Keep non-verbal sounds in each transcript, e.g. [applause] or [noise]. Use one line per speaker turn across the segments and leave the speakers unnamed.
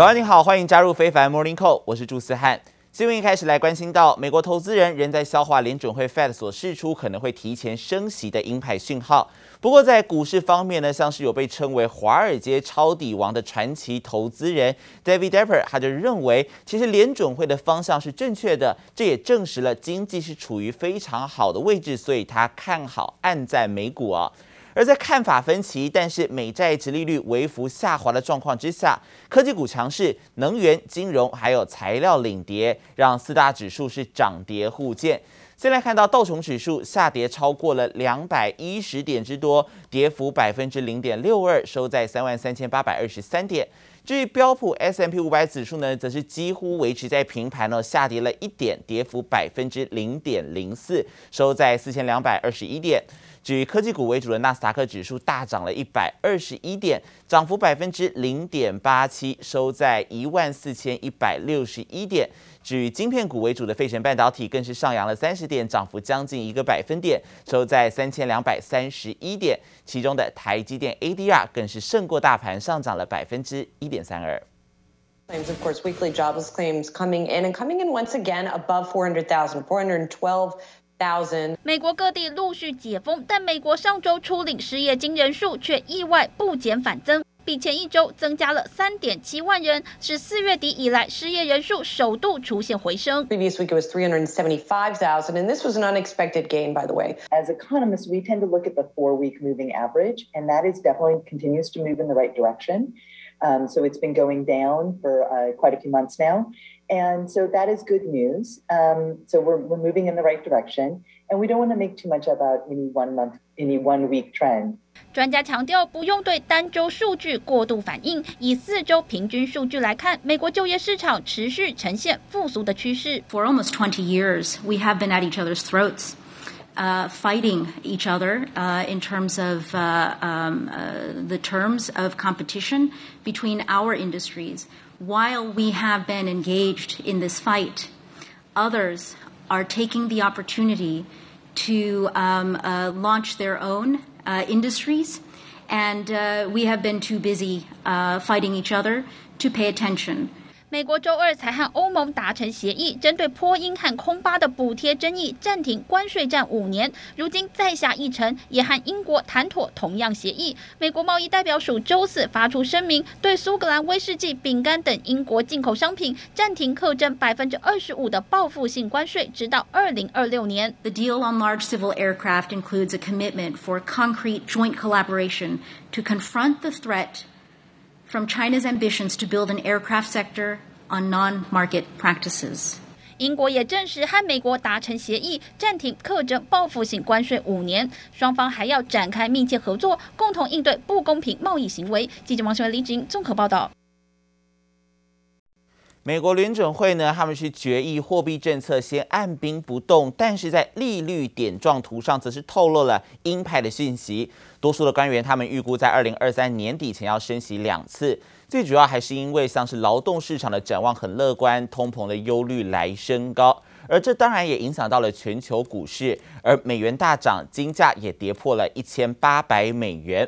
早安，你好，欢迎加入非凡 Morning Call，我是朱思翰。新闻一开始来关心到，美国投资人仍在消化联准会 Fed 所释出可能会提前升息的鹰派讯号。不过在股市方面呢，像是有被称为华尔街抄底王的传奇投资人 David Depper，他就认为其实联准会的方向是正确的，这也证实了经济是处于非常好的位置，所以他看好暗在美股啊。而在看法分歧，但是美债殖利率微幅下滑的状况之下，科技股强势，能源、金融还有材料领跌，让四大指数是涨跌互见。先来看到道琼指数下跌超过了两百一十点之多，跌幅百分之零点六二，收在三万三千八百二十三点。至于标普 S M P 五百指数呢，则是几乎维持在平盘哦，下跌了一点，跌幅百分之零点零四，收在四千两百二十一点。至于科技股为主的纳斯达克指数大涨了一百二十一点，涨幅百分之零点八七，收在一万四千一百六十一点。至于晶片股为主的费城半导体更是上扬了三十点，涨幅将近一个百分点，收在三千两百三十一点。其中的台积电 ADR 更是胜过大盘，上涨了百分之一点三二。
Claims, of course, weekly jobless claims coming in and coming in once again above 400,000, 412.
美国各地陆续解封，但美国上周初领失业金人数却意外不减反增，比前一周增加了三点七万人，是四月底以来失业人数首度出现回升。
Previous week it was 375,000, and this was an unexpected gain, by the way.
As economists, we tend to look at the four-week moving average, and that is definitely continues to move in the right direction. Um, so it's been going down for uh, quite a few months now. And so that is good news. Um, so we're, we're moving in the right direction. And we don't want to make too much about any one month, any one week trend.
专家强调，不用对单周数据过度反应。以四周平均数据来看，美国就业市场持续呈现复苏的趋势。
For almost 20 years, we have been at each other's throats. Uh, fighting each other uh, in terms of uh, um, uh, the terms of competition between our industries. While we have been engaged in this fight, others are taking the opportunity to um, uh, launch their own uh, industries, and we have been too busy fighting each other to pay attention.
美国周二才和欧盟达成协议，针对波音和空巴的补贴争议暂停关税战五年。如今再下一城，也和英国谈妥同样协议。美国贸易代表署周四发出声明，对苏格兰威士忌、饼干等英国进口商品暂停课征百分之二十五的报复性关税，直到二零二六年。
The deal on large civil aircraft includes a commitment for concrete joint collaboration to confront the threat. From China's ambitions to build an aircraft sector on non-market practices.
英国也证实和美国达成协议，暂停课征报复性关税五年，双方还要展开密切合作，共同应对不公平贸易行为。记者王新文、李锦综合报道。
美国联准会呢，他们是决议货币政策先按兵不动，但是在利率点状图上则是透露了鹰派的讯息。多数的官员他们预估在二零二三年底前要升息两次，最主要还是因为像是劳动市场的展望很乐观，通膨的忧虑来升高，而这当然也影响到了全球股市，而美元大涨，金价也跌破了一千八百美元。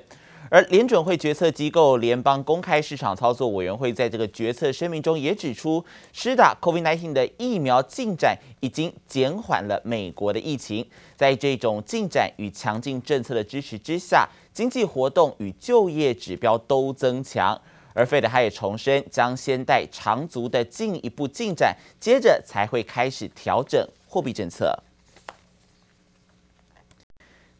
而联准会决策机构联邦公开市场操作委员会在这个决策声明中也指出，施打 COVID-19 的疫苗进展已经减缓了美国的疫情。在这种进展与强劲政策的支持之下，经济活动与就业指标都增强。而 Fed 他也重申，将先待长足的进一步进展，接着才会开始调整货币政策。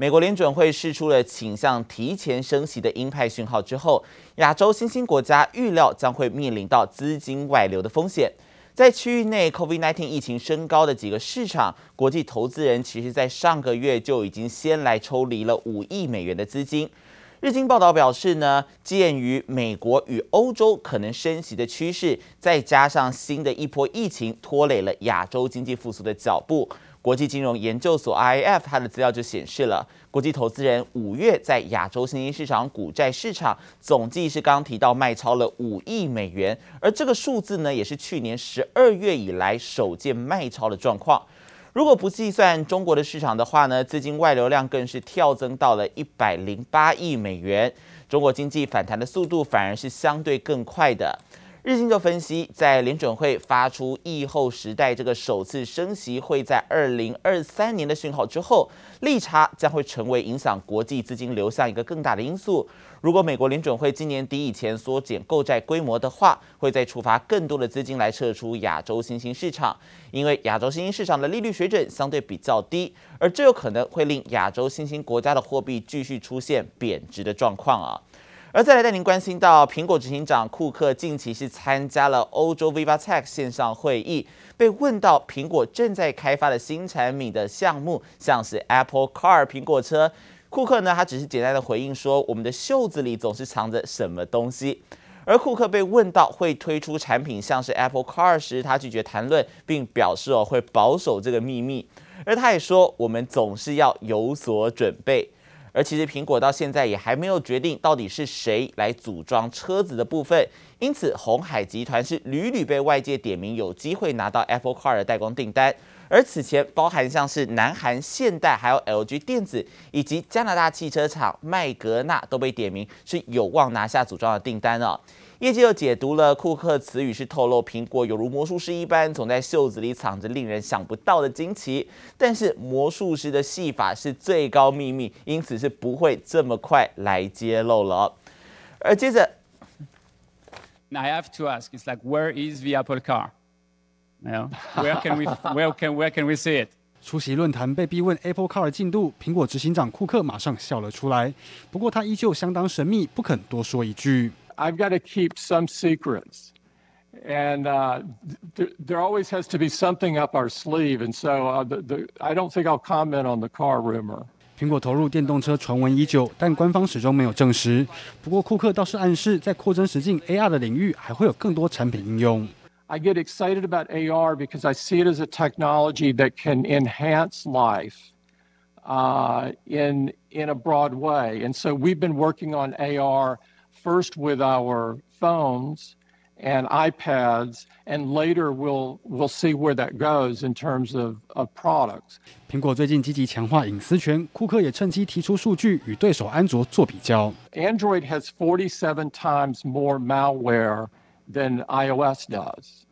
美国联准会释出了倾向提前升息的鹰派讯号之后，亚洲新兴国家预料将会面临到资金外流的风险。在区域内 COVID-19 疫情升高的几个市场，国际投资人其实在上个月就已经先来抽离了五亿美元的资金。日经报道表示呢，鉴于美国与欧洲可能升息的趋势，再加上新的一波疫情拖累了亚洲经济复苏的脚步。国际金融研究所 （IF） 它的资料就显示了，国际投资人五月在亚洲新兴市场股债市场总计是刚刚提到卖超了五亿美元，而这个数字呢，也是去年十二月以来首见卖超的状况。如果不计算中国的市场的话呢，资金外流量更是跳增到了一百零八亿美元。中国经济反弹的速度反而是相对更快的。日经就分析，在联准会发出疫后时代这个首次升息会在二零二三年的讯号之后，利差将会成为影响国际资金流向一个更大的因素。如果美国联准会今年底以前缩减购债规模的话，会再触发更多的资金来撤出亚洲新兴市场，因为亚洲新兴市场的利率水准相对比较低，而这有可能会令亚洲新兴国家的货币继续出现贬值的状况啊。而再来带您关心到，苹果执行长库克近期是参加了欧洲 VivaTech 线上会议，被问到苹果正在开发的新产品的项目，像是 Apple Car 苹果车，库克呢，他只是简单的回应说，我们的袖子里总是藏着什么东西。而库克被问到会推出产品像是 Apple Car 时，他拒绝谈论，并表示哦会保守这个秘密。而他也说，我们总是要有所准备。而其实苹果到现在也还没有决定到底是谁来组装车子的部分，因此鸿海集团是屡屡被外界点名有机会拿到 Apple Car 的代工订单。而此前包含像是南韩现代、还有 LG 电子以及加拿大汽车厂麦格纳都被点名是有望拿下组装的订单哦。业界又解读了库克词语，是透露苹果犹如魔术师一般，总在袖子里藏着令人想不到的惊奇。但是魔术师的戏法是最高秘密，因此是不会这么快来揭露了。而接着
I have to ask, it's like where is the Apple Car? No, where can we, [laughs] where can, where can we see it?
出席论坛被逼问 Apple Car 的进度，苹果执行长库克马上笑了出来。不过他依旧相当神秘，不肯多说一句。
I've got to keep some secrets. And uh, th there always has to be something up our sleeve. And so uh, the, the, I don't think I'll comment on the car rumor.
苹果投入电动车传闻已久，但官方始终没有证实。不过库克倒是暗示，在扩增实境 AR 的领域，还会有更多产品应用。
I get excited about AR because I see it as a technology that can enhance life uh, in, in a broad way. And so we've been working on AR. First with our phones and iPads, and later we'll we'll see where that goes in terms of of products.
苹果最近积极强化隐私权，库克也趁机提出数据与对手安卓做比较。
Android has 47 times more malware than iOS does.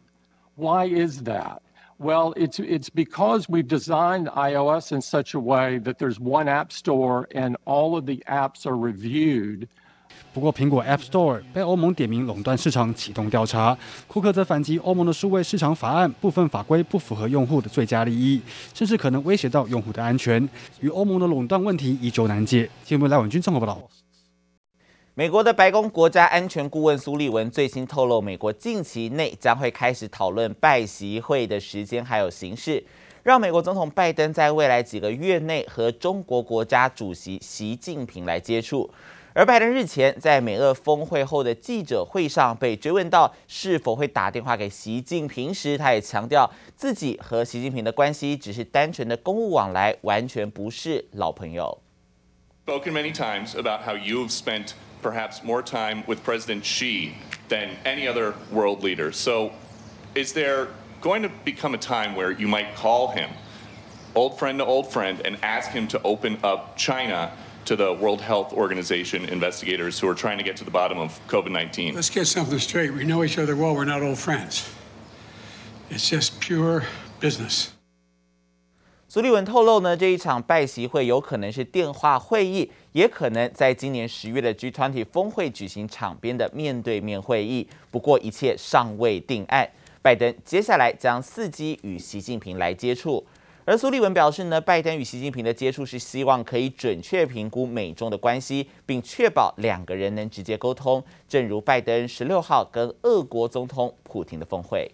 Why is that? Well, it's it's because we've designed iOS in such a way that there's one app store and all of the apps are reviewed.
不过，苹果 App Store 被欧盟点名垄断市场，启动调查。库克则反击欧盟的数位市场法案部分法规不符合用户的最佳利益，甚至可能威胁到用户的安全。与欧盟的垄断问题依旧难解。新闻来文君综合报道。
美国的白宫国家安全顾问苏利文最新透露，美国近期内将会开始讨论拜习会的时间还有形式，让美国总统拜登在未来几个月内和中国国家主席习近平来接触。而拜登日前在美俄峰会后的记者会上被追问到是否会打电话给习近平时，他也强调自己和习近平的关系只是单纯的公务往来，完全不是老朋友。
Spoken many times about how you have spent perhaps more time with President Xi than any other world leader. So, is there going to become a time where you might call him old friend to old friend and ask him to open up China? To the World Health Organization investigators who are trying to get to the bottom of COVID-19.
Let's get something straight. We know each other well. We're not old friends. It's just pure business.
苏利文透露呢，这一场拜习会有可能是电话会议，也可能在今年十月的 G20 峰会举行场边的面对面会议。不过一切尚未定案。拜登接下来将伺机与习近平来接触。而苏利文表示呢，拜登与习近平的接触是希望可以准确评估美中的关系，并确保两个人能直接沟通。正如拜登十六号跟俄国总统普京的峰会。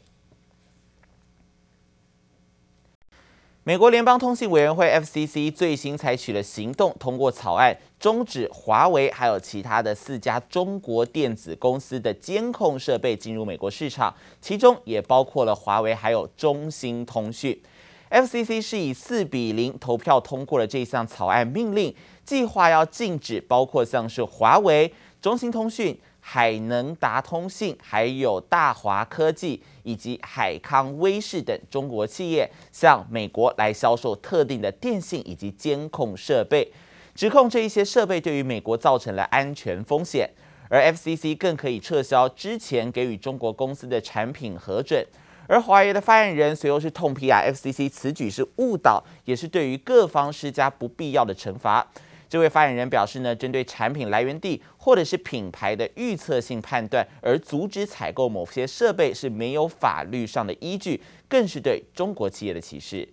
美国联邦通信委员会 FCC 最新采取了行动，通过草案，终止华为还有其他的四家中国电子公司的监控设备进入美国市场，其中也包括了华为还有中兴通讯。FCC 是以四比零投票通过了这项草案命令，计划要禁止包括像是华为、中兴通讯、海能达通信、还有大华科技以及海康威视等中国企业向美国来销售特定的电信以及监控设备，指控这一些设备对于美国造成了安全风险。而 FCC 更可以撤销之前给予中国公司的产品核准。而华为的发言人随后是痛批啊，FCC 此举是误导，也是对于各方施加不必要的惩罚。这位发言人表示呢，针对产品来源地或者是品牌的预测性判断而阻止采购某些设备是没有法律上的依据，更是对中国企业的歧视。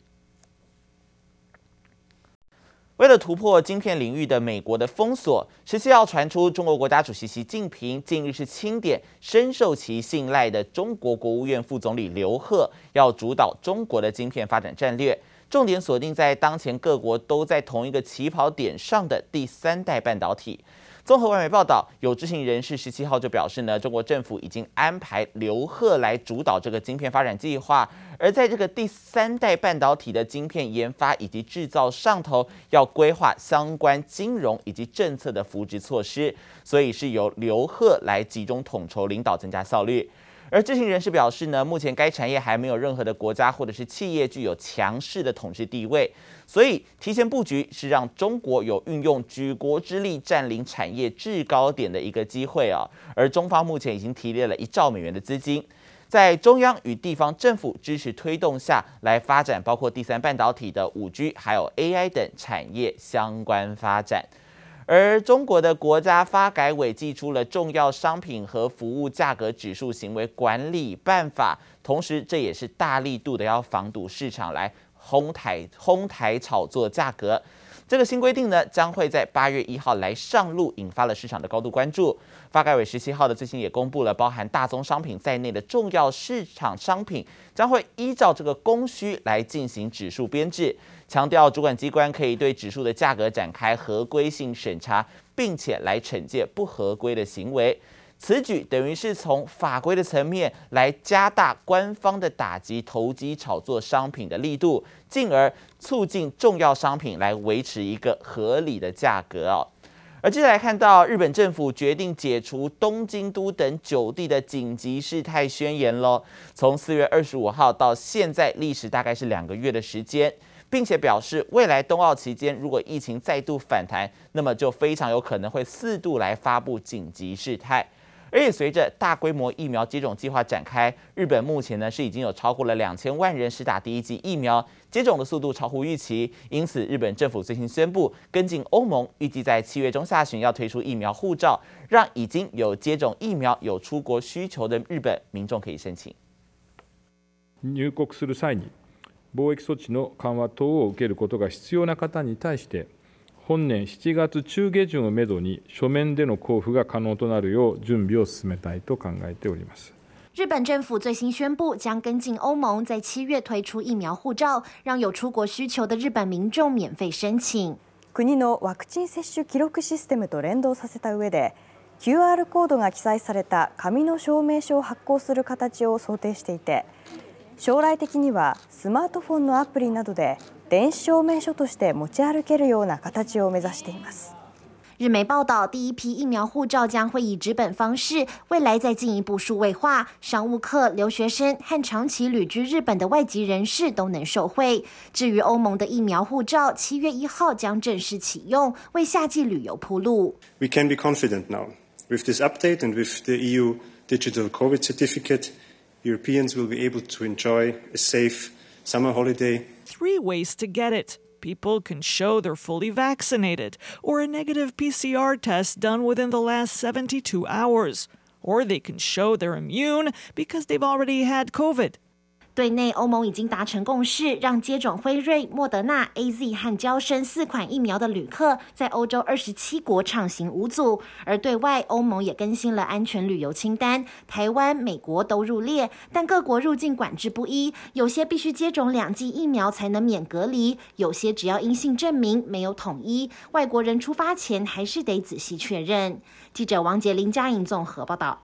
为了突破晶片领域的美国的封锁，十七号传出中国国家主席习近平近日是钦点深受其信赖的中国国务院副总理刘鹤，要主导中国的晶片发展战略，重点锁定在当前各国都在同一个起跑点上的第三代半导体。综合外媒报道，有知情人士十七号就表示呢，中国政府已经安排刘鹤来主导这个晶片发展计划，而在这个第三代半导体的晶片研发以及制造上头，要规划相关金融以及政策的扶植措施，所以是由刘鹤来集中统筹领导，增加效率。而知情人士表示呢，目前该产业还没有任何的国家或者是企业具有强势的统治地位，所以提前布局是让中国有运用举国之力占领产业制高点的一个机会啊。而中方目前已经提炼了一兆美元的资金，在中央与地方政府支持推动下来发展，包括第三半导体的五 G 还有 AI 等产业相关发展。而中国的国家发改委寄出了重要商品和服务价格指数行为管理办法，同时这也是大力度的要防堵市场来哄抬哄抬炒作价格。这个新规定呢，将会在八月一号来上路，引发了市场的高度关注。发改委十七号的最新也公布了，包含大宗商品在内的重要市场商品，将会依照这个供需来进行指数编制。强调主管机关可以对指数的价格展开合规性审查，并且来惩戒不合规的行为。此举等于是从法规的层面来加大官方的打击投机炒作商品的力度，进而促进重要商品来维持一个合理的价格哦。而接下来看到日本政府决定解除东京都等九地的紧急事态宣言喽。从四月二十五号到现在，历时大概是两个月的时间。并且表示，未来冬奥期间如果疫情再度反弹，那么就非常有可能会四度来发布紧急事态。而且随着大规模疫苗接种计划展开，日本目前呢是已经有超过了两千万人施打第一剂疫苗，接种的速度超乎预期。因此，日本政府最新宣布，跟进欧盟，预计在七月中下旬要推出疫苗护照，让已经有接种疫苗、有出国需求的日本民众可以申请。
入国する际に防疫措置の缓和等を受けることが必要な方に対して、 本年7月中下旬をめどに书面での交付が可能となるよう准备を进めたいと考えております。
日本政府最新宣布，将跟进欧盟在七月推出疫苗护照，让有出国需求的日本民众免费申请。
国のワクチン接种记录システムと连动させた上で、QR コードが记载された纸の证明书を発行する形を想定していて。将来的にはスマートフォンのアプリなどで电子证明书として持ち歩けるような形を目指しています。
日媒报道，第一批疫苗护照将会以纸本方式，未来再进一步数位化，商务客、留学生和长期旅居日本的外籍人士都能受惠。至于欧盟的疫苗护照，七月一号将正式启用，为夏季旅游铺路。
We can be confident now with this update and with the EU digital COVID certificate. Europeans will be able to enjoy a safe summer holiday.
Three ways to get it. People can show they're fully vaccinated or a negative PCR test done within the last 72 hours. Or they can show they're immune because they've already had COVID.
对内，欧盟已经达成共识，让接种辉瑞、莫德纳、AZ 和交生四款疫苗的旅客在欧洲二十七国畅行无阻。而对外，欧盟也更新了安全旅游清单，台湾、美国都入列，但各国入境管制不一，有些必须接种两剂疫苗才能免隔离，有些只要阴性证明，没有统一。外国人出发前还是得仔细确认。记者王杰、林佳颖综合报道。